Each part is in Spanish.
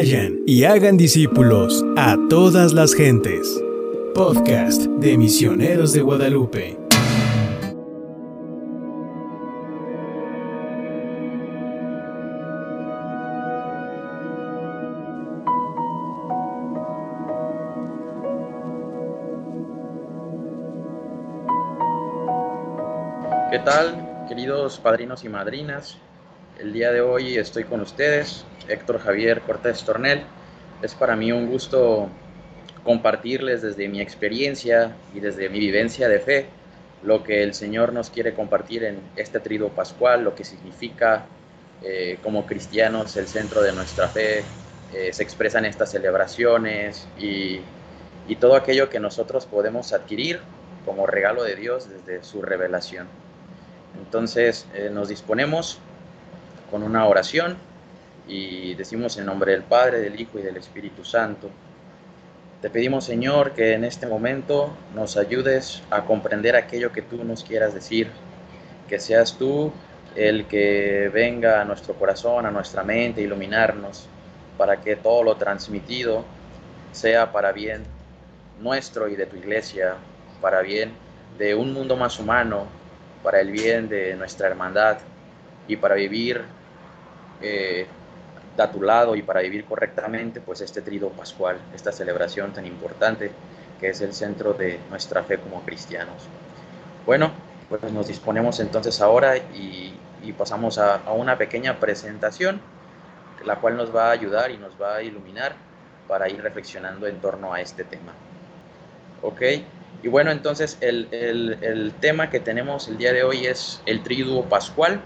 Vayan y hagan discípulos a todas las gentes. Podcast de Misioneros de Guadalupe. ¿Qué tal, queridos padrinos y madrinas? El día de hoy estoy con ustedes, Héctor Javier Cortés Tornel. Es para mí un gusto compartirles desde mi experiencia y desde mi vivencia de fe lo que el Señor nos quiere compartir en este trido pascual, lo que significa eh, como cristianos el centro de nuestra fe, eh, se expresan estas celebraciones y, todo aquello que nosotros podemos adquirir como regalo de Dios desde su revelación. Entonces eh, nos disponemos con una oración y decimos en nombre del Padre, del Hijo y del Espíritu Santo. Te pedimos Señor que en este momento nos ayudes a comprender aquello que tú nos quieras decir, que seas tú el que venga a nuestro corazón, a nuestra mente, iluminarnos, para que todo lo transmitido sea para bien nuestro y de tu iglesia, para bien de un mundo más humano, para el bien de nuestra hermandad y para vivir eh, a tu lado y para vivir correctamente, pues este trido pascual, esta celebración tan importante que es el centro de nuestra fe como cristianos. Bueno, pues nos disponemos entonces ahora y, pasamos a, una pequeña presentación, la cual nos va a ayudar y nos va a iluminar para ir reflexionando en torno a este tema. ¿Ok? Y bueno, entonces el, el, tema que tenemos el día de hoy es el triduo pascual.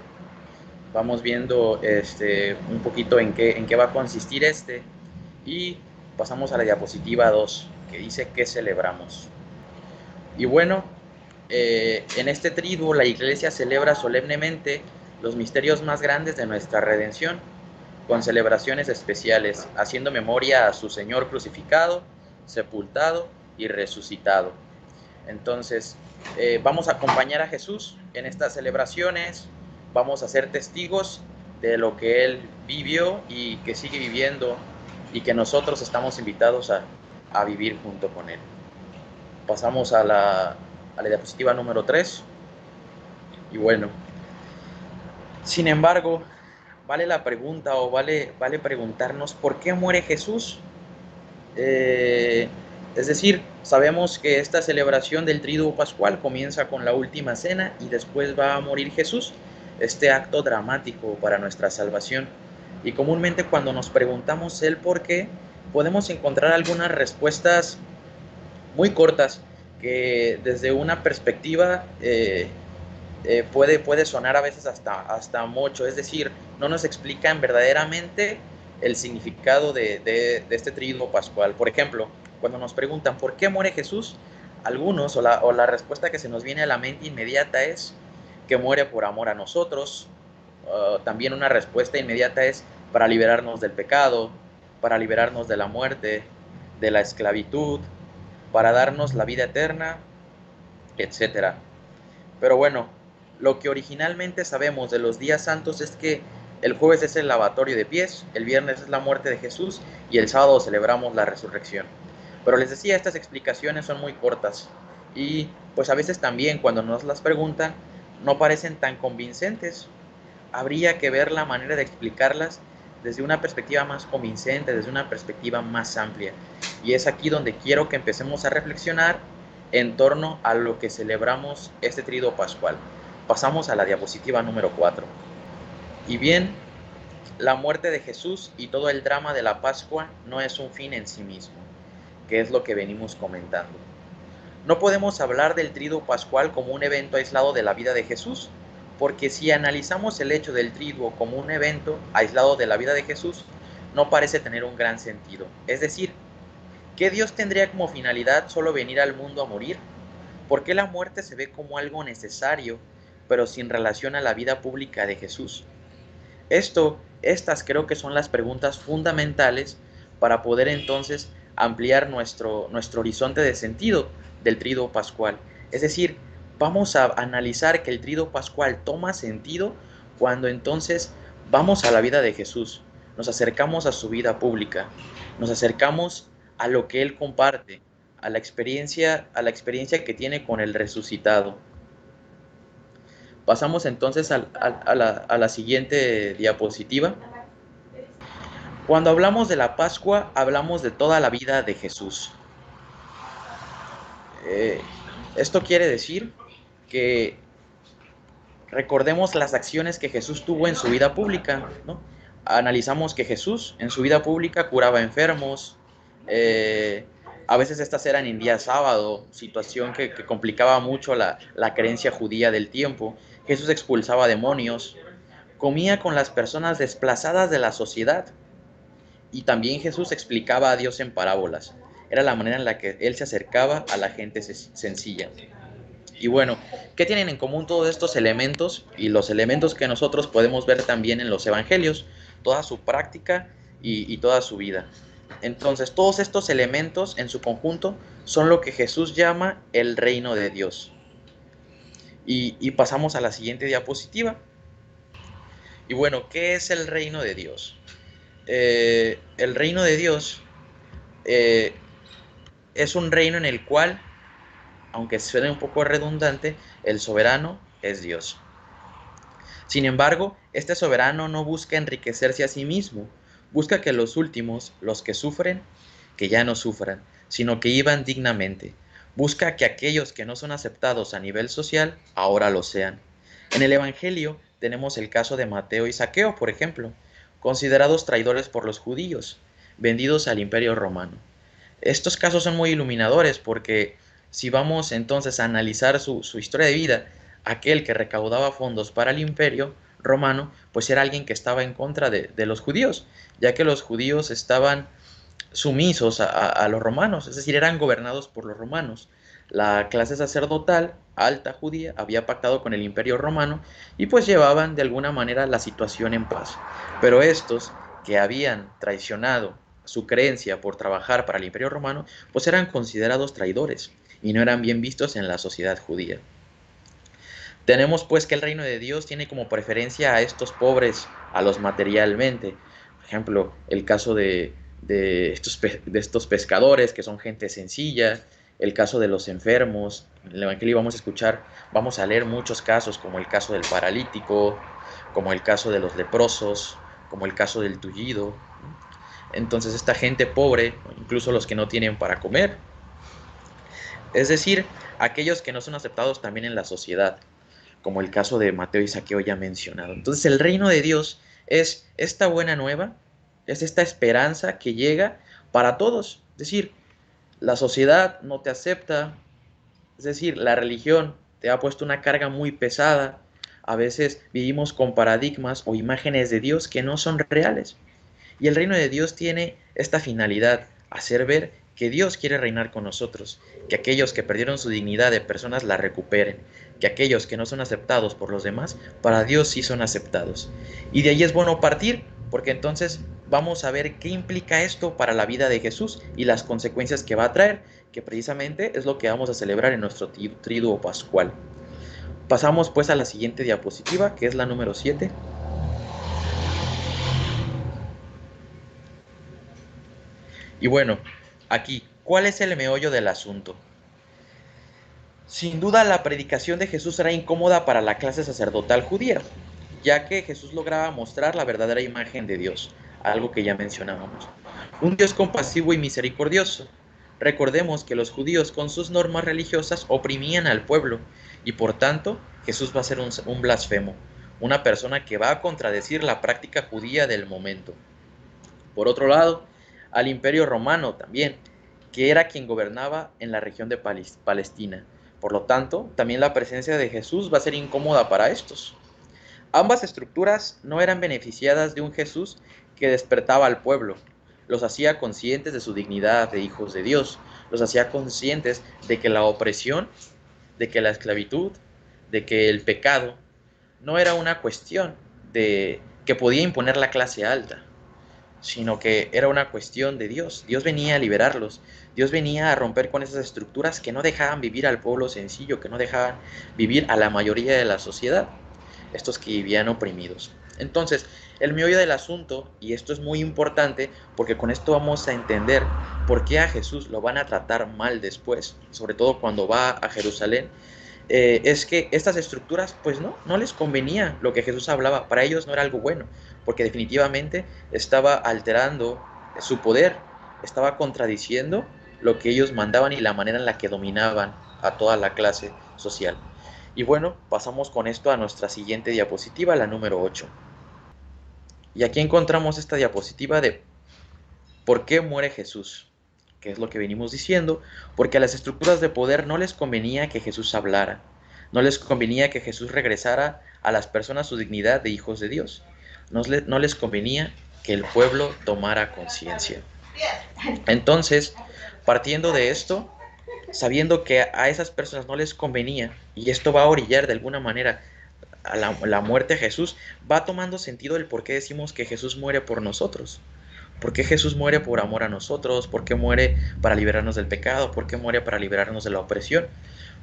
Vamos viendo este, un poquito en qué, en qué va a consistir este. Y pasamos a la diapositiva 2, que dice que celebramos. Y bueno, eh, en este triduo la iglesia celebra solemnemente los misterios más grandes de nuestra redención, con celebraciones especiales, haciendo memoria a su Señor crucificado, sepultado y resucitado entonces, eh, vamos a acompañar a Jesús en estas celebraciones, vamos a ser testigos de lo que Él vivió y que sigue viviendo y que nosotros estamos invitados a, vivir junto con Él. Pasamos a la, a la diapositiva número 3. Y bueno, sin embargo, vale la pregunta o vale, vale preguntarnos por qué muere Jesús. Eh, es decir, sabemos que esta celebración del Triduo Pascual comienza con la última cena y después va a morir Jesús, este acto dramático para nuestra salvación. Y comúnmente cuando nos preguntamos el por qué, podemos encontrar algunas respuestas muy cortas que desde una perspectiva eh, eh, puede, puede sonar a veces hasta, hasta mucho. Es decir, no nos explican verdaderamente el significado de, de este Triduo Pascual. Por ejemplo, cuando nos preguntan por qué muere Jesús, algunos o la, o la respuesta que se nos viene a la mente inmediata es que muere por amor a nosotros. también una respuesta inmediata es para liberarnos del pecado, para liberarnos de la muerte, de la esclavitud, para darnos la vida eterna, etc. Pero bueno, lo que originalmente sabemos de los días santos es que el jueves es el lavatorio de pies, el viernes es la muerte de Jesús y el sábado celebramos la resurrección. Pero les decía, estas explicaciones son muy cortas y pues a veces también cuando nos las preguntan no parecen tan convincentes. Habría que ver la manera de explicarlas desde una perspectiva más convincente, desde una perspectiva más amplia. Y es aquí donde quiero que empecemos a reflexionar en torno a lo que celebramos este trido pascual. Pasamos a la diapositiva número 4. Y bien, la muerte de Jesús y todo el drama de la Pascua no es un fin en sí mismo que es lo que venimos comentando. No podemos hablar del triduo pascual como un evento aislado de la vida de Jesús, porque si analizamos el hecho del triduo como un evento aislado de la vida de Jesús, no parece tener un gran sentido. Es decir, ¿qué Dios tendría como finalidad solo venir al mundo a morir? ¿Por qué la muerte se ve como algo necesario, pero sin relación a la vida pública de Jesús? Esto, estas creo que son las preguntas fundamentales para poder entonces ampliar nuestro, nuestro horizonte de sentido del trido pascual. Es decir, vamos a analizar que el trido pascual toma sentido cuando entonces vamos a la vida de Jesús, nos acercamos a su vida pública, nos acercamos a lo que Él comparte, a la experiencia, a la experiencia que tiene con el resucitado. Pasamos entonces a, la, a la siguiente diapositiva. Cuando hablamos de la Pascua, hablamos de toda la vida de Jesús. Eh, esto quiere decir que recordemos las acciones que Jesús tuvo en su vida pública. Analizamos que Jesús en su vida pública curaba enfermos, eh, a veces estas eran en día sábado, situación que, complicaba mucho la, la, creencia judía del tiempo. Jesús expulsaba demonios, comía con las personas desplazadas de la sociedad y también Jesús explicaba a Dios en parábolas. Era la manera en la que él se acercaba a la gente sencilla. Y bueno, ¿qué tienen en común todos estos elementos y los elementos que nosotros podemos ver también en los evangelios? Toda su práctica y, toda su vida. Entonces, todos estos elementos en su conjunto son lo que Jesús llama el reino de Dios. Y, pasamos a la siguiente diapositiva. Y bueno, ¿qué es el reino de Dios? Eh, el reino de Dios eh, es un reino en el cual, aunque suene un poco redundante, el soberano es Dios. Sin embargo, este soberano no busca enriquecerse a sí mismo, busca que los últimos, los que sufren, que ya no sufran, sino que iban dignamente. Busca que aquellos que no son aceptados a nivel social ahora lo sean. En el Evangelio tenemos el caso de Mateo y Saqueo, por ejemplo, considerados traidores por los judíos, vendidos al imperio romano. Estos casos son muy iluminadores porque si vamos entonces a analizar su, historia de vida, aquel que recaudaba fondos para el imperio romano, pues era alguien que estaba en contra de, los judíos, ya que los judíos estaban sumisos a, los romanos, es decir, eran gobernados por los romanos. La clase sacerdotal alta judía había pactado con el imperio romano y pues llevaban de alguna manera la situación en paz. Pero estos que habían traicionado su creencia por trabajar para el imperio romano, pues eran considerados traidores y no eran bien vistos en la sociedad judía. Tenemos pues que el reino de Dios tiene como preferencia a estos pobres, a los materialmente. Por ejemplo, el caso de, estos, de estos pescadores que son gente sencilla, el caso de los enfermos. En el Evangelio vamos a escuchar, vamos a leer muchos casos, como el caso del paralítico, como el caso de los leprosos, como el caso del tullido. Entonces esta gente pobre, incluso los que no tienen para comer, es decir, aquellos que no son aceptados también en la sociedad, como el caso de Mateo y Saqueo ya mencionado. Entonces el reino de Dios es esta buena nueva, es esta esperanza que llega para todos. Es decir, la sociedad no te acepta, es decir, la religión te ha puesto una carga muy pesada. A veces vivimos con paradigmas o imágenes de Dios que no son reales. Y el reino de Dios tiene esta finalidad, hacer ver que Dios quiere reinar con nosotros, que aquellos que perdieron su dignidad de personas la recuperen, que aquellos que no son aceptados por los demás, para Dios sí son aceptados. Y de ahí es bueno partir, porque entonces vamos a ver qué implica esto para la vida de Jesús y las consecuencias que va a traer, que precisamente es lo que vamos a celebrar en nuestro triduo pascual. Pasamos pues a la siguiente diapositiva, que es la número 7. Y bueno, aquí, ¿cuál es el meollo del asunto? Sin duda la predicación de Jesús era incómoda para la clase sacerdotal judía, ya que Jesús lograba mostrar la verdadera imagen de Dios, algo que ya mencionábamos. Un Dios compasivo y misericordioso. Recordemos que los judíos con sus normas religiosas oprimían al pueblo y por tanto Jesús va a ser un, un blasfemo, una persona que va a contradecir la práctica judía del momento. Por otro lado, al imperio romano también, que era quien gobernaba en la región de Palestina. Por lo tanto, también la presencia de Jesús va a ser incómoda para estos. Ambas estructuras no eran beneficiadas de un Jesús que despertaba al pueblo, los hacía conscientes de su dignidad de hijos de Dios, los hacía conscientes de que la opresión, de que la esclavitud, de que el pecado no era una cuestión de que podía imponer la clase alta, sino que era una cuestión de Dios. Dios venía a liberarlos. Dios venía a romper con esas estructuras que no dejaban vivir al pueblo sencillo, que no dejaban vivir a la mayoría de la sociedad, estos que vivían oprimidos. Entonces, el meollo del asunto, y esto es muy importante porque con esto vamos a entender por qué a Jesús lo van a tratar mal después, sobre todo cuando va a Jerusalén, eh, es que estas estructuras, pues no, no les convenía lo que Jesús hablaba, para ellos no era algo bueno, porque definitivamente estaba alterando su poder, estaba contradiciendo lo que ellos mandaban y la manera en la que dominaban a toda la clase social. Y bueno, pasamos con esto a nuestra siguiente diapositiva, la número 8. Y aquí encontramos esta diapositiva de por qué muere Jesús, que es lo que venimos diciendo, porque a las estructuras de poder no les convenía que Jesús hablara, no les convenía que Jesús regresara a las personas su dignidad de hijos de Dios, no, no les convenía que el pueblo tomara conciencia. Entonces, partiendo de esto, sabiendo que a esas personas no les convenía, y esto va a orillar de alguna manera a la, muerte de Jesús, va tomando sentido el por qué decimos que Jesús muere por nosotros. ¿Por qué Jesús muere por amor a nosotros? ¿Por qué muere para liberarnos del pecado? ¿Por qué muere para liberarnos de la opresión?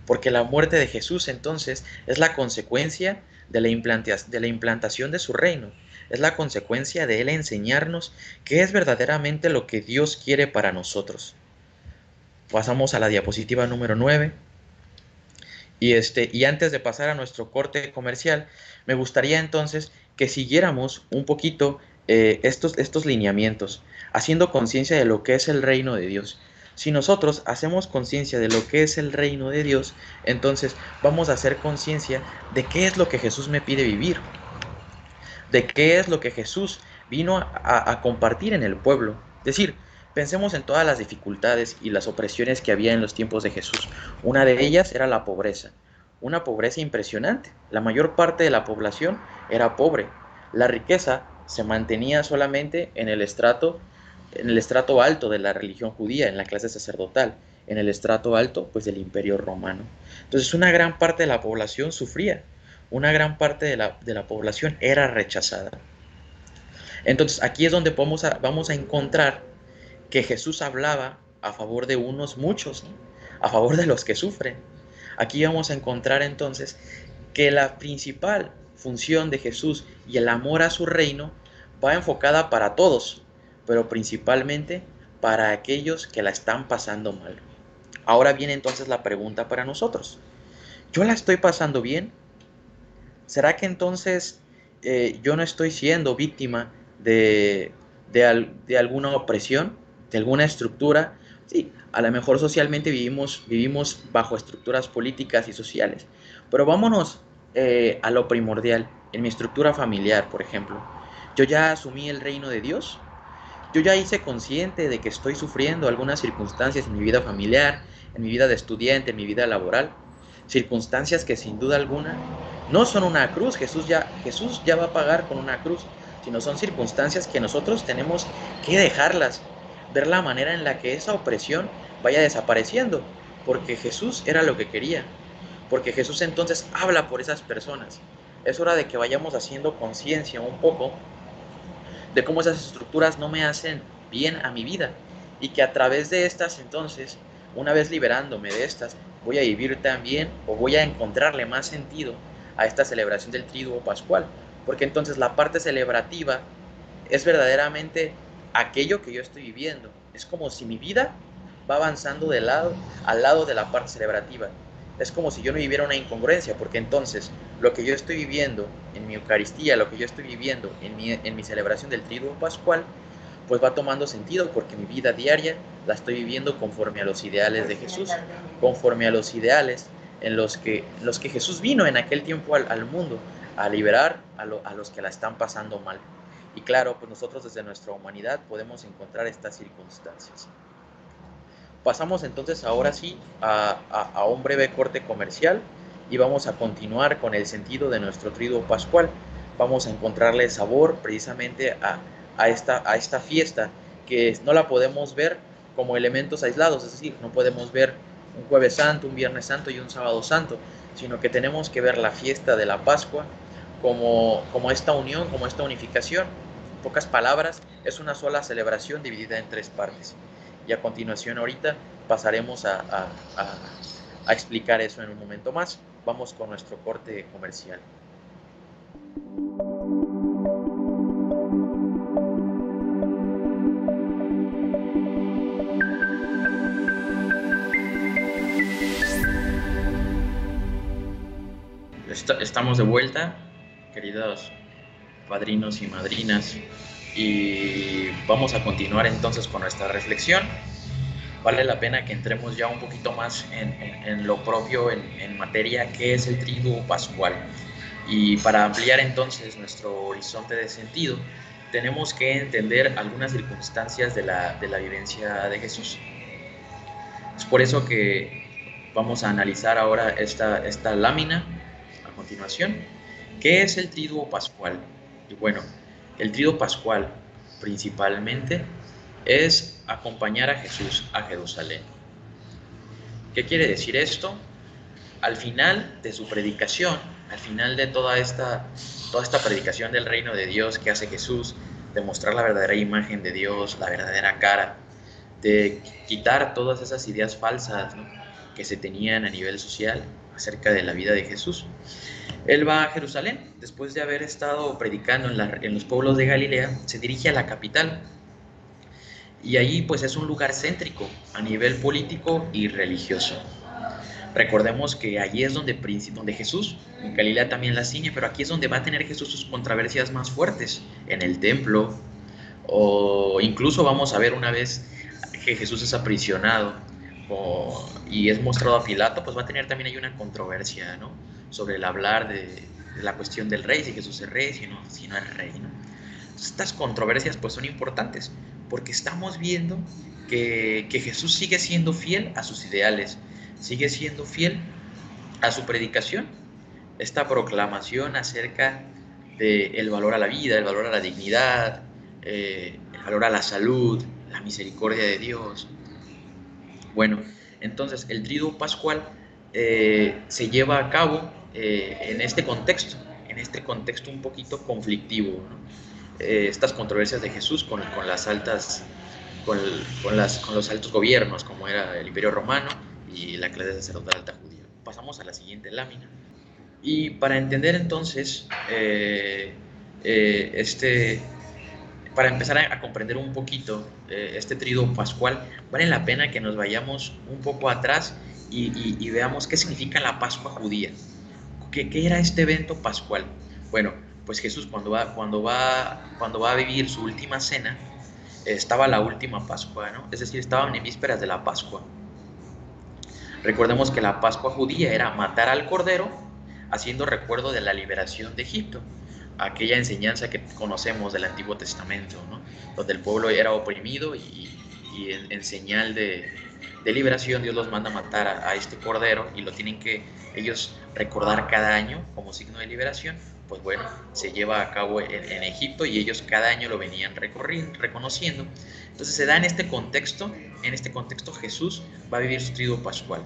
Porque la muerte de Jesús entonces es la consecuencia de la, de la implantación de su reino. Es la consecuencia de Él enseñarnos qué es verdaderamente lo que Dios quiere para nosotros. Pasamos a la diapositiva número 9. Y, este, y antes de pasar a nuestro corte comercial, me gustaría entonces que siguiéramos un poquito eh, estos, estos lineamientos, haciendo conciencia de lo que es el reino de Dios. Si nosotros hacemos conciencia de lo que es el reino de Dios, entonces vamos a hacer conciencia de qué es lo que Jesús me pide vivir, de qué es lo que Jesús vino a, compartir en el pueblo. Es decir, Pensemos en todas las dificultades y las opresiones que había en los tiempos de Jesús. Una de ellas era la pobreza, una pobreza impresionante. La mayor parte de la población era pobre. La riqueza se mantenía solamente en el estrato en el estrato alto de la religión judía, en la clase sacerdotal, en el estrato alto pues del imperio romano. Entonces una gran parte de la población sufría, una gran parte de la, de la población era rechazada. Entonces aquí es donde a, vamos a encontrar que Jesús hablaba a favor de unos muchos, a favor de los que sufren. Aquí vamos a encontrar entonces que la principal función de Jesús y el amor a su reino va enfocada para todos, pero principalmente para aquellos que la están pasando mal. Ahora viene entonces la pregunta para nosotros. ¿Yo la estoy pasando bien? ¿Será que entonces eh, yo no estoy siendo víctima de, de alguna opresión? de alguna estructura. Sí, a lo mejor socialmente vivimos, vivimos bajo estructuras políticas y sociales, pero vámonos eh, a lo primordial, en mi estructura familiar, por ejemplo. Yo ya asumí el reino de Dios, yo ya hice consciente de que estoy sufriendo algunas circunstancias en mi vida familiar, en mi vida de estudiante, en mi vida laboral, circunstancias que sin duda alguna no son una cruz, Jesús ya, Jesús ya va a pagar con una cruz, sino son circunstancias que nosotros tenemos que dejarlas, ver la manera en la que esa opresión vaya desapareciendo, porque Jesús era lo que quería, porque Jesús entonces habla por esas personas. Es hora de que vayamos haciendo conciencia un poco de cómo esas estructuras no me hacen bien a mi vida y que a través de estas entonces, una vez liberándome de estas, voy a vivir también o voy a encontrarle más sentido a esta celebración del triduo pascual, porque entonces la parte celebrativa es verdaderamente aquello que yo estoy viviendo. Es como si mi vida va avanzando de lado al lado de la parte celebrativa. Es como si yo no viviera una incongruencia, porque entonces lo que yo estoy viviendo en mi Eucaristía, lo que yo estoy viviendo en mi, celebración del Triduo Pascual, pues va tomando sentido porque mi vida diaria la estoy viviendo conforme a los ideales de Jesús, conforme a los ideales en los que, los que Jesús vino en aquel tiempo al, mundo a liberar a, a los que la están pasando mal. Y claro, pues nosotros desde nuestra humanidad podemos encontrar estas circunstancias. Pasamos entonces ahora sí a, un breve corte comercial y vamos a continuar con el sentido de nuestro triduo pascual. Vamos a encontrarle sabor precisamente a, esta, a esta fiesta que no la podemos ver como elementos aislados, es decir, no podemos ver un jueves santo, un viernes santo y un sábado santo, sino que tenemos que ver la fiesta de la Pascua como, como esta unión, como esta unificación. En pocas palabras, es una sola celebración dividida en tres partes. Y a continuación ahorita pasaremos a, a, a explicar eso en un momento más. Vamos con nuestro corte comercial. Estamos de vuelta, queridos padrinos y madrinas, y vamos a continuar entonces con nuestra reflexión. Vale la pena que entremos ya un poquito más en, lo propio, en, materia, que es el triduo pascual. Y para ampliar entonces nuestro horizonte de sentido, tenemos que entender algunas circunstancias de la, de la vivencia de Jesús. Es por eso que vamos a analizar ahora esta, esta lámina continuación. ¿Qué es el triduo pascual? Y bueno, el triduo pascual principalmente es acompañar a Jesús a Jerusalén. ¿Qué quiere decir esto? Al final de su predicación, al final de toda esta, toda esta predicación del reino de Dios que hace Jesús, de mostrar la verdadera imagen de Dios, la verdadera cara, de quitar todas esas ideas falsas que se tenían a nivel social acerca de la vida de Jesús. Él va a Jerusalén, después de haber estado predicando en, los pueblos de Galilea, se dirige a la capital. Y allí pues es un lugar céntrico a nivel político y religioso. Recordemos que allí es donde, donde Jesús, en Galilea también la ciñe, pero aquí es donde va a tener Jesús sus controversias más fuertes, en el templo, o incluso vamos a ver una vez que Jesús es aprisionado y es mostrado a Pilato, pues va a tener también ahí una controversia, ¿no? Sobre el hablar de, la cuestión del rey, si Jesús es rey, si no, si no es rey, ¿no? estas controversias pues son importantes porque estamos viendo que, que Jesús sigue siendo fiel a sus ideales, sigue siendo fiel a su predicación, esta proclamación acerca del valor a la vida, el valor a la dignidad, eh, el valor a la salud, la misericordia de Dios. Bueno, entonces el triduo pascual eh, se lleva a cabo eh, en este contexto, en este contexto un poquito conflictivo. estas controversias de Jesús con, con las altas, con, con, las, con los altos gobiernos, como era el Imperio Romano, y la clase sacerdotal alta judía. Pasamos a la siguiente lámina. Y para entender entonces eh, eh, este, para empezar a, comprender un poquito eh, este trido pascual, vale la pena que nos vayamos un poco atrás y, veamos qué significa la Pascua judía. ¿Qué, ¿Qué, era este evento pascual? Bueno, pues Jesús cuando va, cuando va, cuando va a vivir su última cena, estaba la última Pascua, ¿no? Es decir, estaban en vísperas de la Pascua. Recordemos que la Pascua judía era matar al cordero haciendo recuerdo de la liberación de Egipto, aquella enseñanza que conocemos del Antiguo Testamento, donde el pueblo era oprimido y, en, señal de, liberación Dios los manda a matar a, este cordero y lo tienen que ellos recordar cada año como signo de liberación. Pues bueno, se lleva a cabo en, Egipto y ellos cada año lo venían reconociendo. Entonces se da en este contexto, en este contexto Jesús va a vivir su triduo pascual.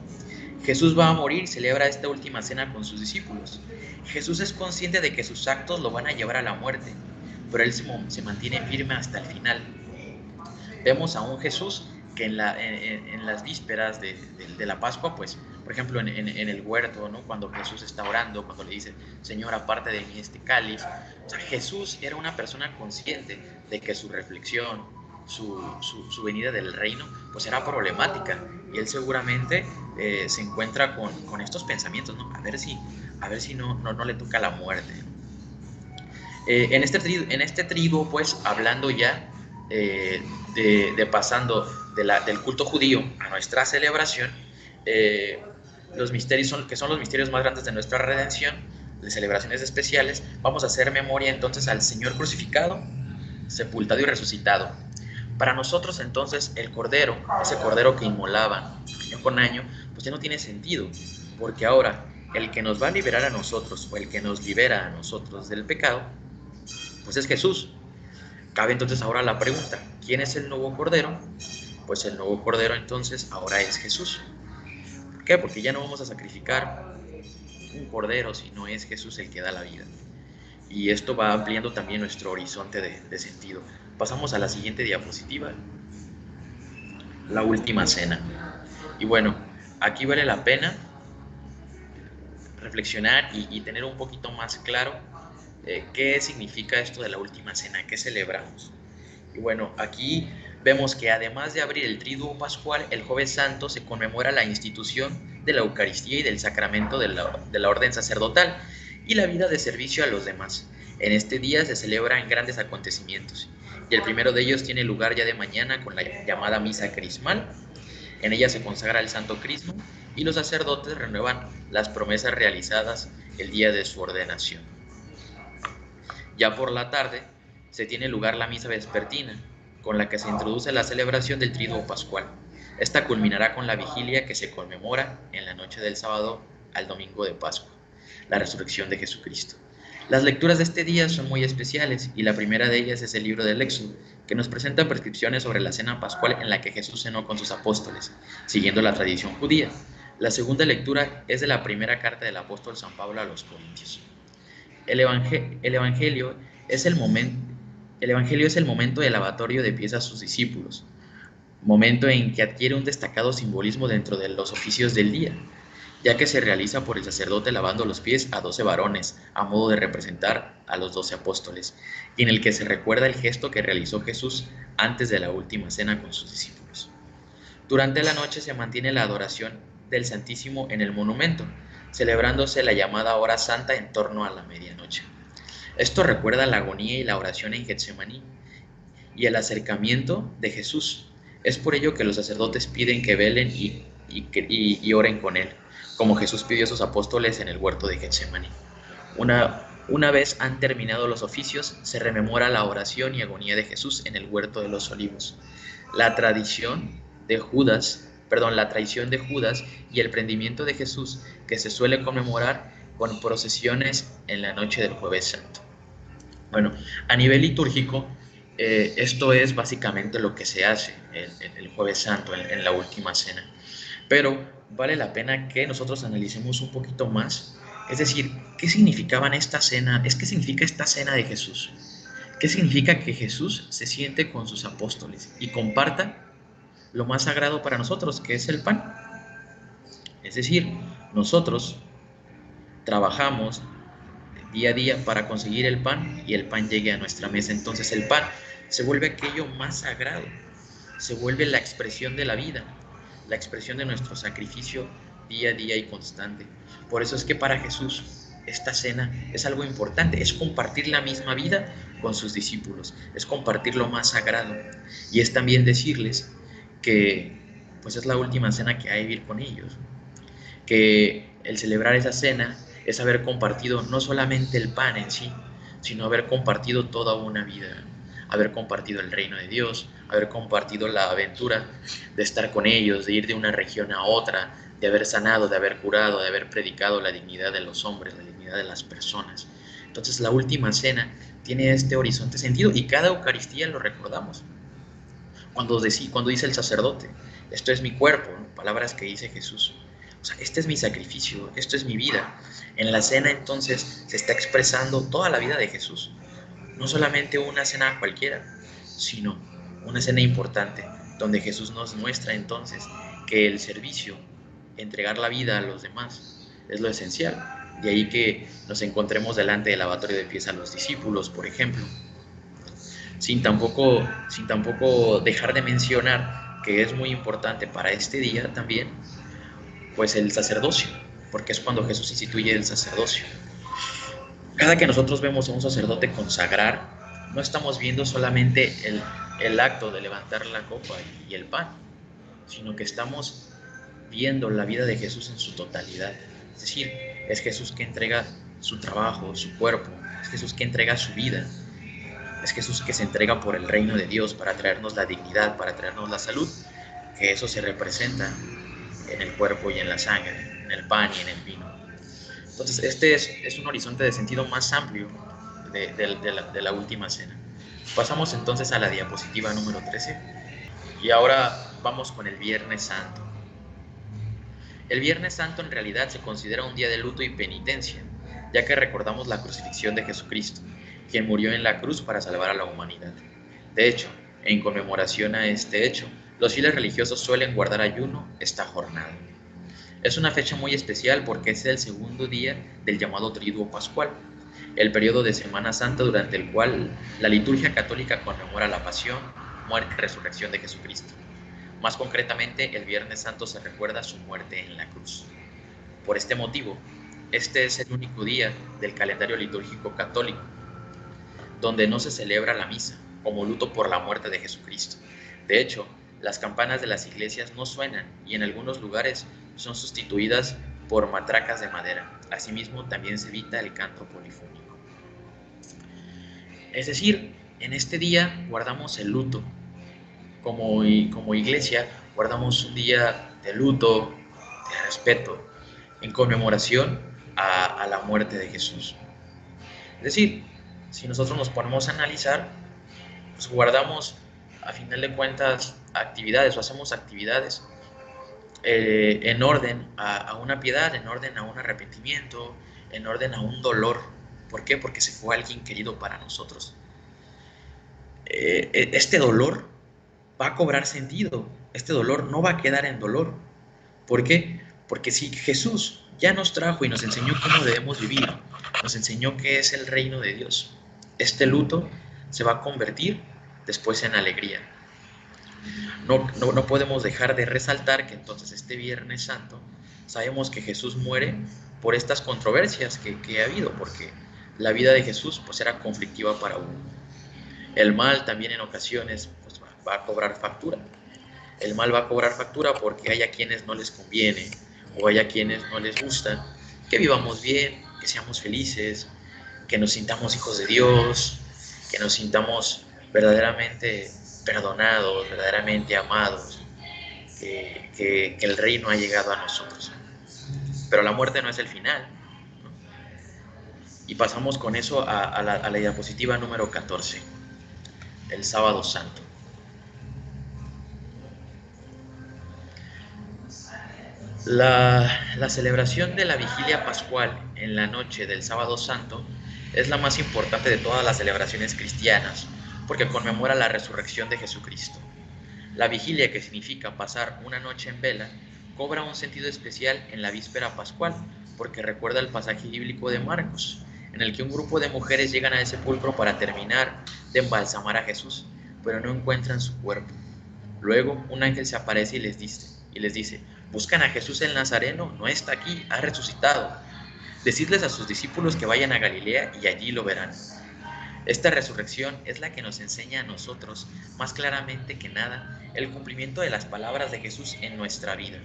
Jesús va a morir, celebra esta última cena con sus discípulos. Jesús es consciente de que sus actos lo van a llevar a la muerte, pero él se, mantiene firme hasta el final. Vemos a un Jesús que en, las vísperas de, la Pascua, pues, por ejemplo, en, el huerto, ¿no? cuando Jesús está orando, cuando le dice, Señor, aparte de mí este cáliz, Jesús era una persona consciente de que su reflexión, su, su, venida del reino, pues era problemática. Y él seguramente eh, se encuentra con, con, estos pensamientos, ¿no? A ver si, a ver si no, no, no le toca la muerte. Eh, en, este trigo, en este trigo, pues, hablando ya eh, de, de, pasando de la, del culto judío a nuestra celebración, los misterios son, que son los misterios más grandes de nuestra redención, de celebraciones especiales, vamos a hacer memoria entonces al Señor crucificado, sepultado y resucitado. Para nosotros entonces el cordero, ese cordero que inmolaban año con año, pues ya no tiene sentido, porque ahora el que nos va a liberar a nosotros o el que nos libera a nosotros del pecado, pues es Jesús. Cabe entonces ahora la pregunta, ¿quién es el nuevo cordero? Pues el nuevo cordero entonces ahora es Jesús. ¿Por qué? Porque ya no vamos a sacrificar un cordero si no es Jesús el que da la vida. Y esto va ampliando también nuestro horizonte de, de sentido. Pasamos a la siguiente diapositiva. La última cena. Y bueno, aquí vale la pena reflexionar y, tener un poquito más claro eh, qué significa esto de la última cena, qué celebramos. Y bueno, aquí vemos que además de abrir el triduo pascual, el jueves santo se conmemora la institución de la Eucaristía y del sacramento de la, de la orden sacerdotal. y la vida de servicio a los demás. En este día se celebran grandes acontecimientos y el primero de ellos tiene lugar ya de mañana con la llamada misa crismal. En ella se consagra el Santo Crisma y los sacerdotes renuevan las promesas realizadas el día de su ordenación. Ya por la tarde se tiene lugar la misa vespertina, con la que se introduce la celebración del Triduo Pascual. Esta culminará con la vigilia que se conmemora en la noche del sábado al domingo de Pascua, la resurrección de Jesucristo. Las lecturas de este día son muy especiales y la primera de ellas es el libro del Éxodo, que nos presenta prescripciones sobre la cena pascual en la que Jesús cenó con sus apóstoles, siguiendo la tradición judía. La segunda lectura es de la primera carta del apóstol San Pablo a los Corintios. El, evangelio, es el, momento, el evangelio es el momento de lavatorio de pies a sus discípulos, momento en que adquiere un destacado simbolismo dentro de los oficios del día ya que se realiza por el sacerdote lavando los pies a doce varones, a modo de representar a los doce apóstoles, y en el que se recuerda el gesto que realizó Jesús antes de la última cena con sus discípulos. Durante la noche se mantiene la adoración del Santísimo en el monumento, celebrándose la llamada hora santa en torno a la medianoche. Esto recuerda la agonía y la oración en Getsemaní y el acercamiento de Jesús. Es por ello que los sacerdotes piden que velen y, y oren con él como Jesús pidió a sus apóstoles en el huerto de Getsemaní. Una, una vez han terminado los oficios, se rememora la oración y agonía de Jesús en el huerto de los olivos. La tradición de Judas, perdón, la traición de Judas y el prendimiento de Jesús que se suele conmemorar con procesiones en la noche del jueves santo. Bueno, a nivel litúrgico, eh, esto es básicamente lo que se hace el jueves santo, en la última cena. Pero vale la pena que nosotros analicemos un poquito más. Es decir, ¿qué significaban esta cena? ¿Es qué significa esta cena de Jesús? ¿Qué significa que Jesús se siente con sus apóstoles y comparta lo más sagrado para nosotros, que es el pan? Es decir, nosotros trabajamos día a día para conseguir el pan y el pan llegue a nuestra mesa. Entonces el pan se vuelve aquello más sagrado, se vuelve la expresión de la vida, la expresión de nuestro sacrificio día a día y constante. Por eso es que para Jesús esta cena es algo importante, es compartir la misma vida con sus discípulos, es compartir lo más sagrado y es también decirles que pues es la última cena que hay que vivir con ellos, que el celebrar esa cena es haber compartido no solamente el pan en sí, sino haber compartido toda una vida haber compartido el reino de Dios, haber compartido la aventura de estar con ellos, de ir de una región a otra, de haber sanado, de haber curado, de haber predicado la dignidad de los hombres, la dignidad de las personas. Entonces la última cena tiene este horizonte sentido y cada Eucaristía lo recordamos. Cuando, cuando dice el sacerdote, esto es mi cuerpo, palabras que dice Jesús. O sea, este es mi sacrificio, esto es mi vida. En la cena entonces se está expresando toda la vida de Jesús no solamente una cena cualquiera, sino una cena importante, donde Jesús nos muestra entonces que el servicio, entregar la vida a los demás, es lo esencial. De ahí que nos encontremos delante del lavatorio de pies a los discípulos, por ejemplo. Sin tampoco, sin tampoco dejar de mencionar que es muy importante para este día también, pues el sacerdocio, porque es cuando Jesús instituye el sacerdocio. Cada que nosotros vemos a un sacerdote consagrar, no estamos viendo solamente el, acto de levantar la copa y, el pan, sino que estamos viendo la vida de Jesús en su totalidad. Es decir, es Jesús que entrega su trabajo, su cuerpo, es Jesús que entrega su vida, es Jesús que se entrega por el reino de Dios para traernos la dignidad, para traernos la salud, que eso se representa en el cuerpo y en la sangre, en el pan y en el vino. Entonces, este es, un horizonte de sentido más amplio de, la, última cena. Pasamos entonces a la diapositiva número 13 y ahora vamos con el Viernes Santo. El Viernes Santo en realidad se considera un día de luto y penitencia, ya que recordamos la crucifixión de Jesucristo, quien murió en la cruz para salvar a la humanidad. De hecho, en conmemoración a este hecho, los fieles religiosos suelen guardar ayuno esta jornada. Es una fecha muy especial porque es el segundo día del llamado Triduo Pascual, el periodo de Semana Santa durante el cual la liturgia católica conmemora la pasión, muerte y resurrección de Jesucristo. Más concretamente, el Viernes Santo se recuerda su muerte en la cruz. Por este motivo, este es el único día del calendario litúrgico católico donde no se celebra la misa como luto por la muerte de Jesucristo. De hecho, las campanas de las iglesias no suenan y en algunos lugares son sustituidas por matracas de madera. Asimismo, también se evita el canto polifónico. Es decir, en este día guardamos el luto. Como, como iglesia, guardamos un día de luto, de respeto, en conmemoración a, la muerte de Jesús. Es decir, si nosotros nos ponemos a analizar, pues guardamos a final de cuentas actividades o hacemos actividades eh, en orden a, una piedad, en orden a un arrepentimiento, en orden a un dolor. ¿Por qué? Porque se fue alguien querido para nosotros. Eh, e, este dolor va a cobrar sentido. Este dolor no va a quedar en dolor. ¿Por qué? Porque si Jesús ya nos trajo y nos enseñó cómo debemos vivir, nos enseñó qué es el reino de Dios, este luto se va a convertir después en alegría. No, no, podemos dejar de resaltar que entonces este Viernes Santo sabemos que Jesús muere por estas controversias que, ha habido, porque la vida de Jesús pues era conflictiva para uno. El mal también en ocasiones pues, va a cobrar factura. El mal va a cobrar factura porque hay a quienes no les conviene o hay a quienes no les gusta que vivamos bien, que seamos felices, que nos sintamos hijos de Dios, que nos sintamos verdaderamente perdonados, verdaderamente amados, que, el reino ha llegado a nosotros. Pero la muerte no es el final. Y pasamos con eso a, la, a la diapositiva número 14, el sábado santo. La, la, celebración de la vigilia pascual en la noche del sábado santo es la más importante de todas las celebraciones cristianas, porque conmemora la resurrección de Jesucristo. La vigilia, que significa pasar una noche en vela, cobra un sentido especial en la víspera pascual, porque recuerda el pasaje bíblico de Marcos, en el que un grupo de mujeres llegan a ese sepulcro para terminar de embalsamar a Jesús, pero no encuentran su cuerpo. Luego un ángel se aparece y les dice, y les dice, buscan a Jesús el Nazareno, no está aquí, ha resucitado. Decidles a sus discípulos que vayan a Galilea y allí lo verán. Esta resurrección es la que nos enseña a nosotros, más claramente que nada, el cumplimiento de las palabras de Jesús en nuestra vida.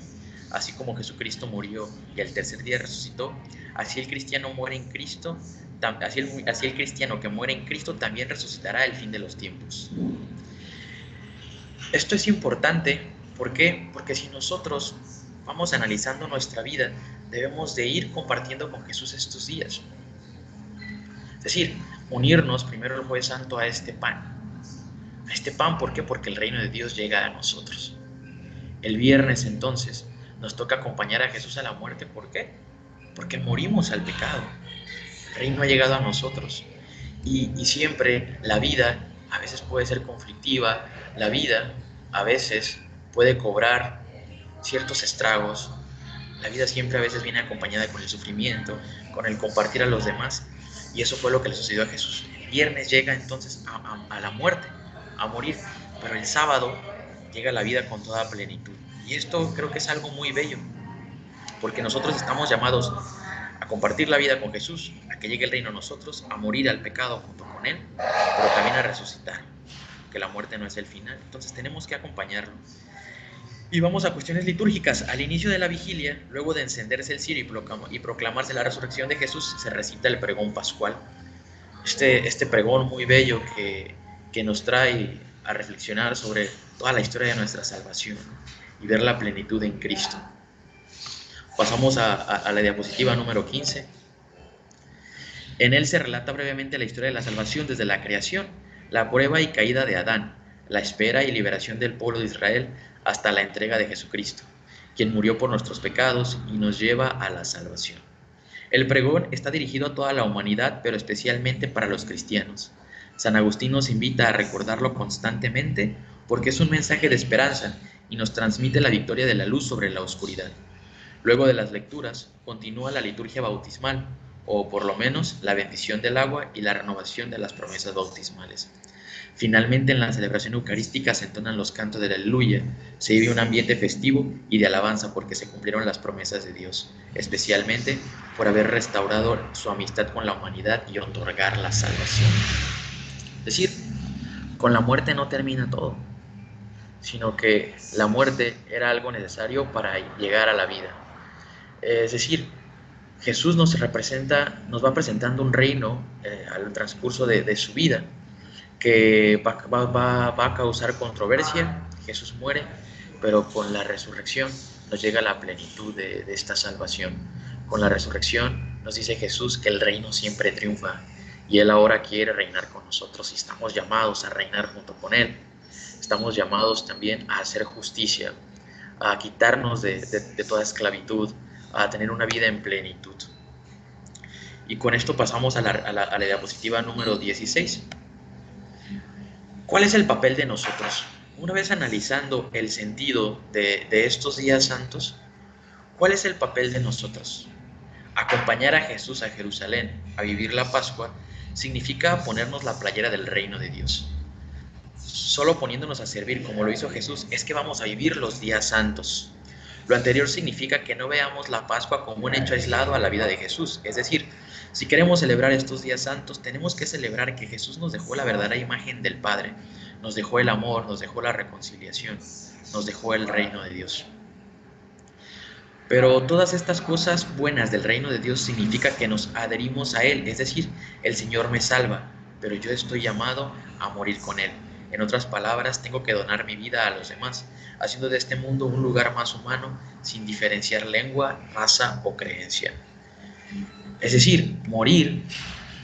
Así como Jesucristo murió y al tercer día resucitó, así el cristiano muere en Cristo, así el, cristiano que muere en Cristo también resucitará al fin de los tiempos. Esto es importante, ¿por qué? Porque si nosotros vamos analizando nuestra vida, debemos de ir compartiendo con Jesús estos días. Es decir, unirnos primero el jueves santo a este pan. A este pan, ¿por qué? Porque el reino de Dios llega a nosotros. El viernes entonces nos toca acompañar a Jesús a la muerte. ¿Por qué? Porque morimos al pecado. El reino ha llegado a nosotros. Y, siempre la vida a veces puede ser conflictiva, la vida a veces puede cobrar ciertos estragos, la vida siempre a veces viene acompañada con el sufrimiento, con el compartir a los demás. Y eso fue lo que le sucedió a Jesús. El viernes llega entonces a, la muerte, a morir. Pero el sábado llega la vida con toda plenitud. Y esto creo que es algo muy bello. Porque nosotros estamos llamados a compartir la vida con Jesús, a que llegue el reino a nosotros, a morir al pecado junto con Él, pero también a resucitar. Que la muerte no es el final. Entonces tenemos que acompañarlo. Y vamos a cuestiones litúrgicas. Al inicio de la vigilia, luego de encenderse el cirio y, proclamarse la resurrección de Jesús, se recita el pregón pascual. Este, este pregón muy bello que, que nos trae a reflexionar sobre toda la historia de nuestra salvación y ver la plenitud en Cristo. Pasamos a, la diapositiva número 15. En él se relata brevemente la historia de la salvación desde la creación, la prueba y caída de Adán, la espera y liberación del pueblo de Israel hasta la entrega de Jesucristo, quien murió por nuestros pecados y nos lleva a la salvación. El pregón está dirigido a toda la humanidad, pero especialmente para los cristianos. San Agustín nos invita a recordarlo constantemente porque es un mensaje de esperanza y nos transmite la victoria de la luz sobre la oscuridad. Luego de las lecturas, continúa la liturgia bautismal, o por lo menos la bendición del agua y la renovación de las promesas bautismales. Finalmente, en la celebración eucarística se entonan los cantos de la aleluya, se vive un ambiente festivo y de alabanza porque se cumplieron las promesas de Dios, especialmente por haber restaurado su amistad con la humanidad y otorgar la salvación. Es decir, con la muerte no termina todo, sino que la muerte era algo necesario para llegar a la vida. Es decir, Jesús nos representa, nos va presentando un reino eh, al transcurso de su vida que va, a causar controversia. Jesús muere, pero con la resurrección nos llega la plenitud de, de esta salvación. Con la resurrección nos dice Jesús que el reino siempre triunfa y Él ahora quiere reinar con nosotros y estamos llamados a reinar junto con Él. Estamos llamados también a hacer justicia, a quitarnos de, de, toda esclavitud, a tener una vida en plenitud. Y con esto pasamos a la, a la, a la diapositiva número 16. ¿Cuál es el papel de nosotros? Una vez analizando el sentido de, estos días santos, ¿cuál es el papel de nosotros? Acompañar a Jesús a Jerusalén a vivir la Pascua significa ponernos la playera del reino de Dios. Solo poniéndonos a servir como lo hizo Jesús es que vamos a vivir los días santos. Lo anterior significa que no veamos la Pascua como un hecho aislado a la vida de Jesús, es decir, si queremos celebrar estos días santos, tenemos que celebrar que Jesús nos dejó la verdadera imagen del Padre, nos dejó el amor, nos dejó la reconciliación, nos dejó el reino de Dios. Pero todas estas cosas buenas del reino de Dios significa que nos adherimos a Él, es decir, el Señor me salva, pero yo estoy llamado a morir con Él. En otras palabras, tengo que donar mi vida a los demás, haciendo de este mundo un lugar más humano, sin diferenciar lengua, raza o creencia. Es decir, morir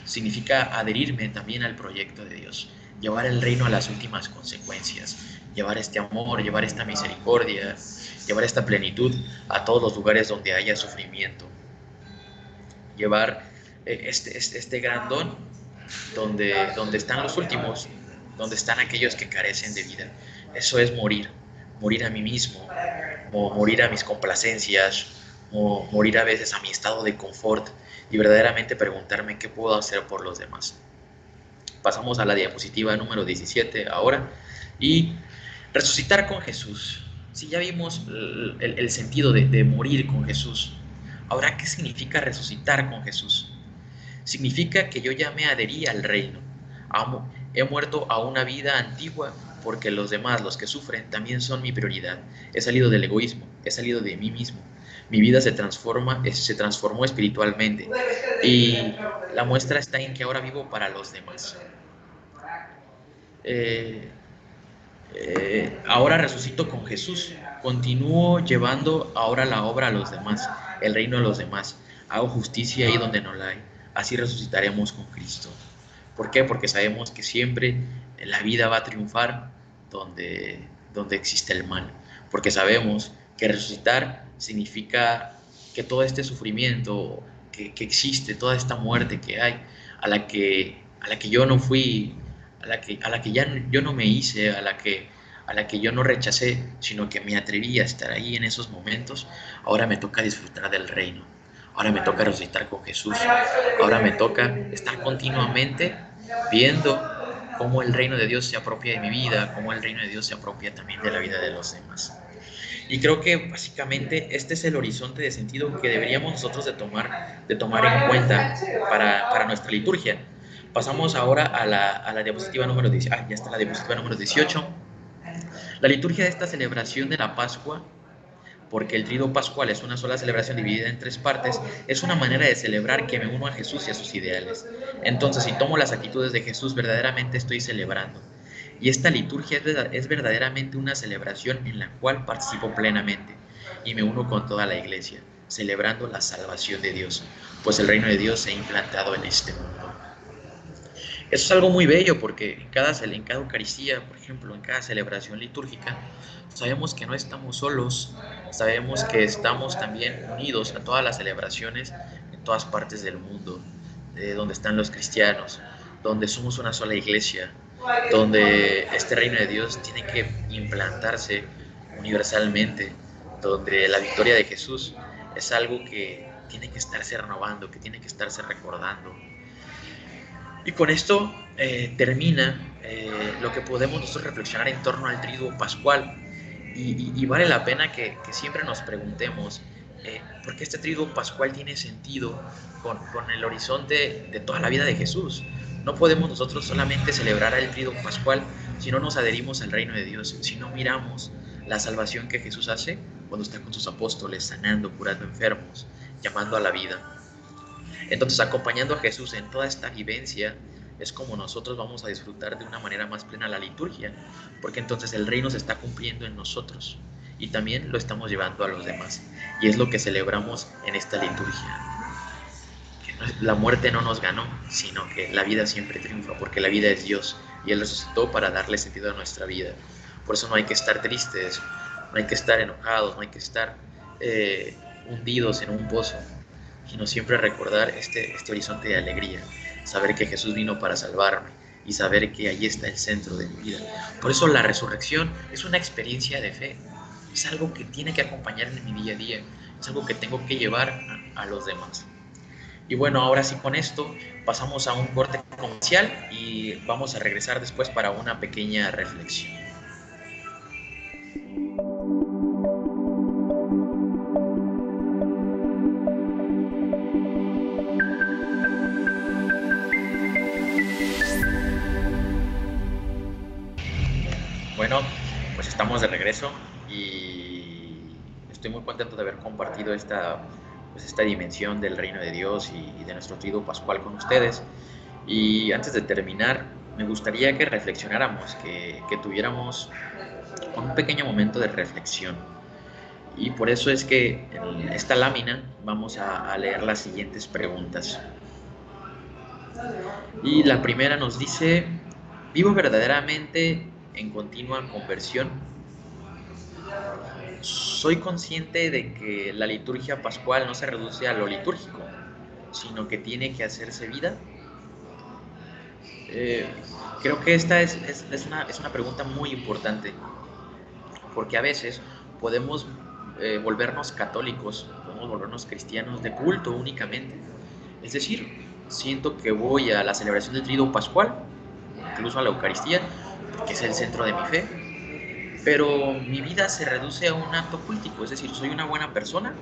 significa adherirme también al proyecto de Dios, llevar el reino a las últimas consecuencias, llevar este amor, llevar esta misericordia, llevar esta plenitud a todos los lugares donde haya sufrimiento, llevar eh, este, este, este gran don donde, donde están los últimos, donde están aquellos que carecen de vida. Eso es morir, morir a mí mismo, morir a mis complacencias, o morir a veces a mi estado de confort y verdaderamente preguntarme qué puedo hacer por los demás. Pasamos a la diapositiva número 17 ahora y resucitar con Jesús. Si ya vimos el, sentido de, de morir con Jesús, ahora ¿qué significa resucitar con Jesús? Significa que yo ya me adherí al reino. Amo, he muerto a una vida antigua porque los demás, los que sufren, también son mi prioridad. He salido del egoísmo, he salido de mí mismo mi vida se transforma, se transformó espiritualmente. Y la muestra está en que ahora vivo para los demás. Eh, eh, ahora resucito con Jesús. Continúo llevando ahora la obra a los demás, el reino a los demás. Hago justicia ahí donde no la hay. Así resucitaremos con Cristo. ¿Por qué? Porque sabemos que siempre la vida va a triunfar donde, donde existe el mal. Porque sabemos que resucitar significa que todo este sufrimiento que, existe, toda esta muerte que hay, a la que, a la que yo no fui, a la que, a la que ya yo no me hice, a la que a la que yo no rechacé, sino que me atreví a estar ahí en esos momentos, ahora me toca disfrutar del reino. Ahora me toca resucitar con Jesús. Ahora me toca estar continuamente viendo cómo el reino de Dios se apropia de mi vida, cómo el reino de Dios se apropia también de la vida de los demás. Y creo que básicamente este es el horizonte de sentido que deberíamos nosotros de tomar, de tomar en cuenta para, para nuestra liturgia. Pasamos ahora a la, a la diapositiva número 18. Ah, ya está la diapositiva número 18. La liturgia de esta celebración de la Pascua, porque el trido pascual es una sola celebración dividida en tres partes, es una manera de celebrar que me uno a Jesús y a sus ideales. Entonces, si tomo las actitudes de Jesús, verdaderamente estoy celebrando. Y esta liturgia es verdaderamente una celebración en la cual participo plenamente y me uno con toda la iglesia, celebrando la salvación de Dios, pues el reino de Dios se ha implantado en este mundo. Eso es algo muy bello porque en cada, en cada Eucaristía, por ejemplo, en cada celebración litúrgica, sabemos que no estamos solos, sabemos que estamos también unidos a todas las celebraciones en todas partes del mundo, de donde están los cristianos, donde somos una sola iglesia, donde este reino de Dios tiene que implantarse universalmente, donde la victoria de Jesús es algo que tiene que estarse renovando, que tiene que estarse recordando. Y con esto eh, termina eh, lo que podemos nosotros reflexionar en torno al triduo pascual. Y, vale la pena que, siempre nos preguntemos, eh, ¿por qué este triduo pascual tiene sentido con, con, el horizonte de toda la vida de Jesús? No podemos nosotros solamente celebrar el triduo pascual si no nos adherimos al reino de Dios, si no miramos la salvación que Jesús hace cuando está con sus apóstoles, sanando, curando enfermos, llamando a la vida. Entonces, acompañando a Jesús en toda esta vivencia, es como nosotros vamos a disfrutar de una manera más plena la liturgia, porque entonces el reino se está cumpliendo en nosotros y también lo estamos llevando a los demás. Y es lo que celebramos en esta liturgia. La muerte no nos ganó, sino que la vida siempre triunfa, porque la vida es Dios y Él resucitó para darle sentido a nuestra vida. Por eso no hay que estar tristes, no hay que estar enojados, no hay que estar eh, hundidos en un pozo, sino siempre recordar este, este horizonte de alegría, saber que Jesús vino para salvarme y saber que ahí está el centro de mi vida. Por eso la resurrección es una experiencia de fe, es algo que tiene que acompañarme en mi día a día, es algo que tengo que llevar a, a los demás. Y bueno, ahora sí con esto pasamos a un corte comercial y vamos a regresar después para una pequeña reflexión. Bueno, pues estamos de regreso y estoy muy contento de haber compartido esta, pues esta dimensión del reino de Dios y, de nuestro trigo pascual con ustedes. Y antes de terminar, me gustaría que reflexionáramos, que, tuviéramos un pequeño momento de reflexión. Y por eso es que en esta lámina vamos a, a leer las siguientes preguntas. Y la primera nos dice, ¿vivo verdaderamente en continua conversión. Soy consciente de que la liturgia pascual no se reduce a lo litúrgico, sino que tiene que hacerse vida. Eh, creo que esta es, una, es, una, pregunta muy importante, porque a veces podemos eh, volvernos católicos, podemos volvernos cristianos de culto únicamente. Es decir, siento que voy a la celebración del Trido Pascual, incluso a la Eucaristía, que es el centro de mi fe, pero mi vida se reduce a un acto cultico, es decir, soy una buena persona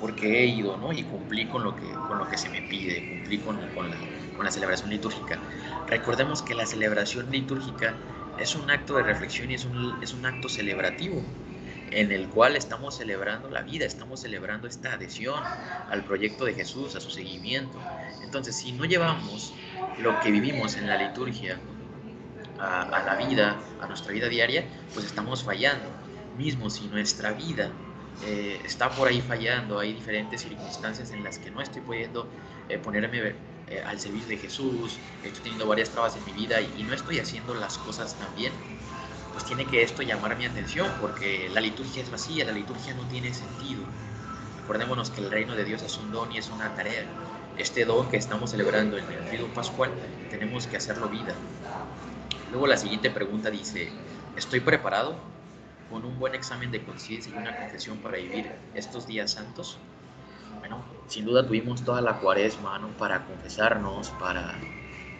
porque he ido ¿no? y cumplí con lo, que, con lo que se me pide, cumplí con, con, la, con la celebración litúrgica. Recordemos que la celebración litúrgica es un acto de reflexión y es un, es un acto celebrativo en el cual estamos celebrando la vida, estamos celebrando esta adhesión al proyecto de Jesús, a su seguimiento. Entonces, si no llevamos lo que vivimos en la liturgia a, la vida, a nuestra vida diaria, pues estamos fallando. Mismo si nuestra vida eh, está por ahí fallando, hay diferentes circunstancias en las que no estoy pudiendo eh, ponerme eh, al servicio de Jesús, estoy teniendo varias trabas en mi vida y, no estoy haciendo las cosas tan bien, pues tiene que esto llamar mi atención porque la liturgia es vacía, la liturgia no tiene sentido. Recordémonos que el reino de Dios es un don y es una tarea. Este don que estamos celebrando en el Trido Pascual, tenemos que hacerlo vida. Luego la siguiente pregunta dice, ¿estoy preparado con un buen examen de conciencia y una confesión para vivir estos días santos? Bueno, sin duda tuvimos toda la cuaresma ¿no? para confesarnos, para,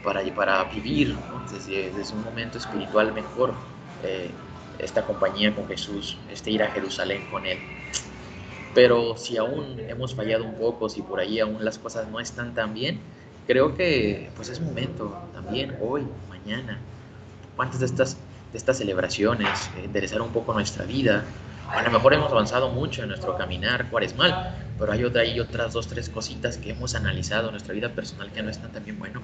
para, para vivir desde, desde, un momento espiritual mejor eh, esta compañía con Jesús, este ir a Jerusalén con Él. Pero si aún hemos fallado un poco, si por ahí aún las cosas no están tan bien, creo que pues es momento también hoy, mañana, antes de estas, de estas celebraciones, eh, un poco nuestra vida. A lo mejor hemos avanzado mucho en nuestro caminar cuaresmal, pero hay, otra, hay otras dos, tres cositas que hemos analizado en nuestra vida personal que no están tan bien. Bueno,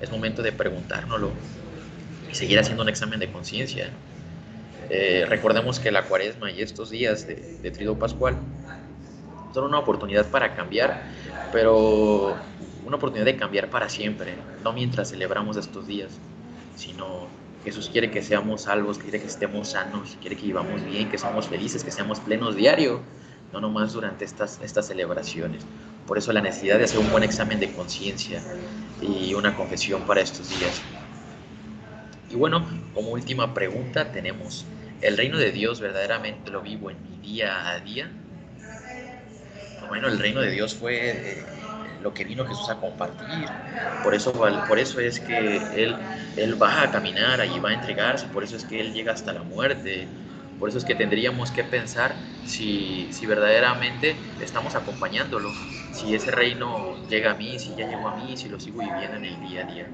es momento de preguntárnoslo y seguir haciendo un examen de conciencia. Eh, recordemos que la cuaresma y estos días de, de Trido Pascual son una oportunidad para cambiar, pero una oportunidad de cambiar para siempre, no mientras celebramos estos días, sino Jesús quiere que seamos salvos, quiere que estemos sanos, quiere que vivamos bien, que seamos felices, que seamos plenos diario, no nomás durante estas, estas celebraciones. Por eso la necesidad de hacer un buen examen de conciencia y una confesión para estos días. Y bueno, como última pregunta tenemos, ¿el reino de Dios verdaderamente lo vivo en mi día a día? Bueno, el reino de Dios fue, eh, lo que vino Jesús a compartir. Por eso, por eso es que él, él va a caminar, allí va a entregarse, por eso es que Él llega hasta la muerte. Por eso es que tendríamos que pensar si, si verdaderamente estamos acompañándolo, si ese reino llega a mí, si ya llegó a mí, si lo sigo viviendo en el día a día.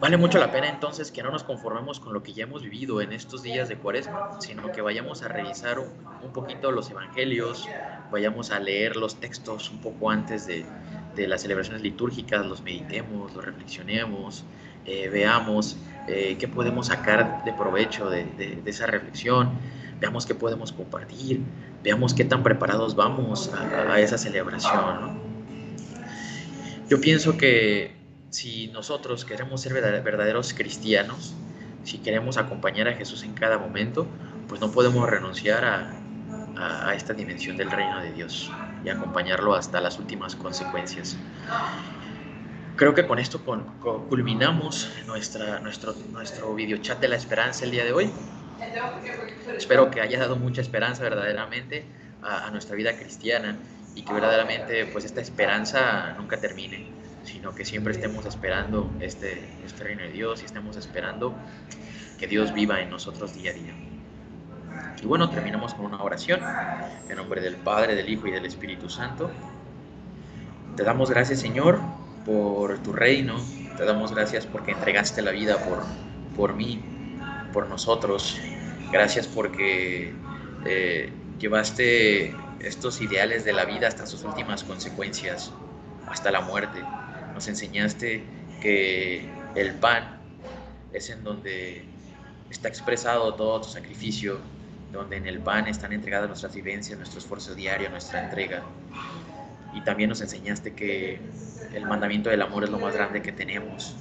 Vale mucho la pena entonces que no nos conformemos con lo que ya hemos vivido en estos días de cuaresma, sino que vayamos a revisar un, poquito los evangelios, vayamos a leer los textos un poco antes de, de las celebraciones litúrgicas, los meditemos, los reflexionemos, eh, veamos eh, qué podemos sacar de provecho de, de, esa reflexión, veamos qué podemos compartir, veamos qué tan preparados vamos a, a esa celebración. ¿no? Yo pienso que si nosotros queremos ser verdaderos cristianos, si queremos acompañar a Jesús en cada momento, pues no podemos renunciar a, esta dimensión del reino de Dios y acompañarlo hasta las últimas consecuencias. Creo que con esto culminamos nuestra, nuestro, nuestro video chat de la esperanza el día de hoy. Espero que haya dado mucha esperanza verdaderamente a, a nuestra vida cristiana y que verdaderamente pues esta esperanza nunca termine sino que siempre estemos esperando este, este reino de Dios y estemos esperando que Dios viva en nosotros día a día. Y bueno, terminamos con una oración en nombre del Padre, del Hijo y del Espíritu Santo. Te damos gracias, Señor, por tu reino. Te damos gracias porque entregaste la vida por, por mí, por nosotros. Gracias porque eh, llevaste estos ideales de la vida hasta sus últimas consecuencias, hasta la muerte nos enseñaste que el pan es en donde está expresado todo tu sacrificio, donde en el pan están entregadas nuestras vivencias, nuestro esfuerzo diario, nuestra entrega. Y también nos enseñaste que el mandamiento del amor es lo más grande que tenemos.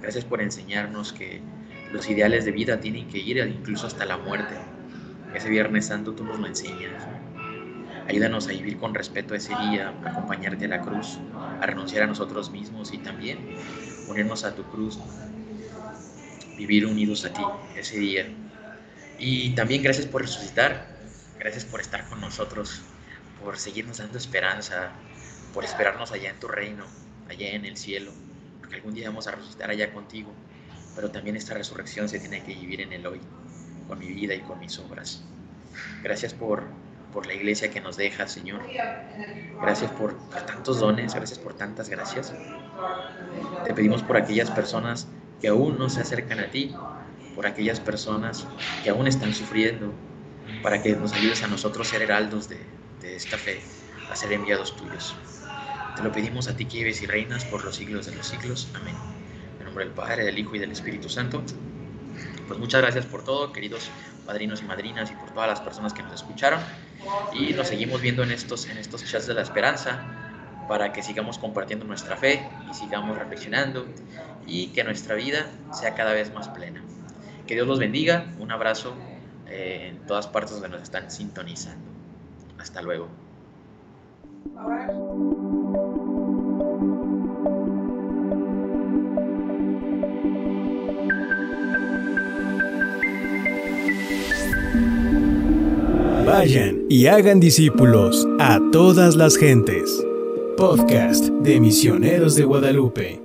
Gracias por enseñarnos que los ideales de vida tienen que ir incluso hasta la muerte. Ese Viernes Santo tú nos lo enseñas. Ayúdanos a vivir con respeto ese día, acompañarte a la cruz, a renunciar a nosotros mismos y también unirnos a tu cruz, vivir unidos a ti ese día. Y también gracias por resucitar, gracias por estar con nosotros, por seguirnos dando esperanza, por esperarnos allá en tu reino, allá en el cielo, porque algún día vamos a resucitar allá contigo, pero también esta resurrección se tiene que vivir en el hoy, con mi vida y con mis obras. Gracias por por la iglesia que nos deja, Señor. Gracias por, tantos dones, gracias por tantas gracias. Te pedimos por aquellas personas que aún no se acercan a ti, por aquellas personas que aún están sufriendo, para que nos ayudes a nosotros ser heraldos de, de esta fe, a ser enviados tuyos. Te lo pedimos a ti que vives y reinas por los siglos de los siglos. Amén. En nombre del Padre, del Hijo y del Espíritu Santo. Pues muchas gracias por todo, queridos padrinos y madrinas, y por todas las personas que nos escucharon. Y nos seguimos viendo en estos, en estos chats de la esperanza para que sigamos compartiendo nuestra fe y sigamos reflexionando y que nuestra vida sea cada vez más plena. Que Dios los bendiga. Un abrazo eh, en todas partes donde nos están sintonizando. Hasta luego. Vayan y hagan discípulos a todas las gentes. Podcast de Misioneros de Guadalupe.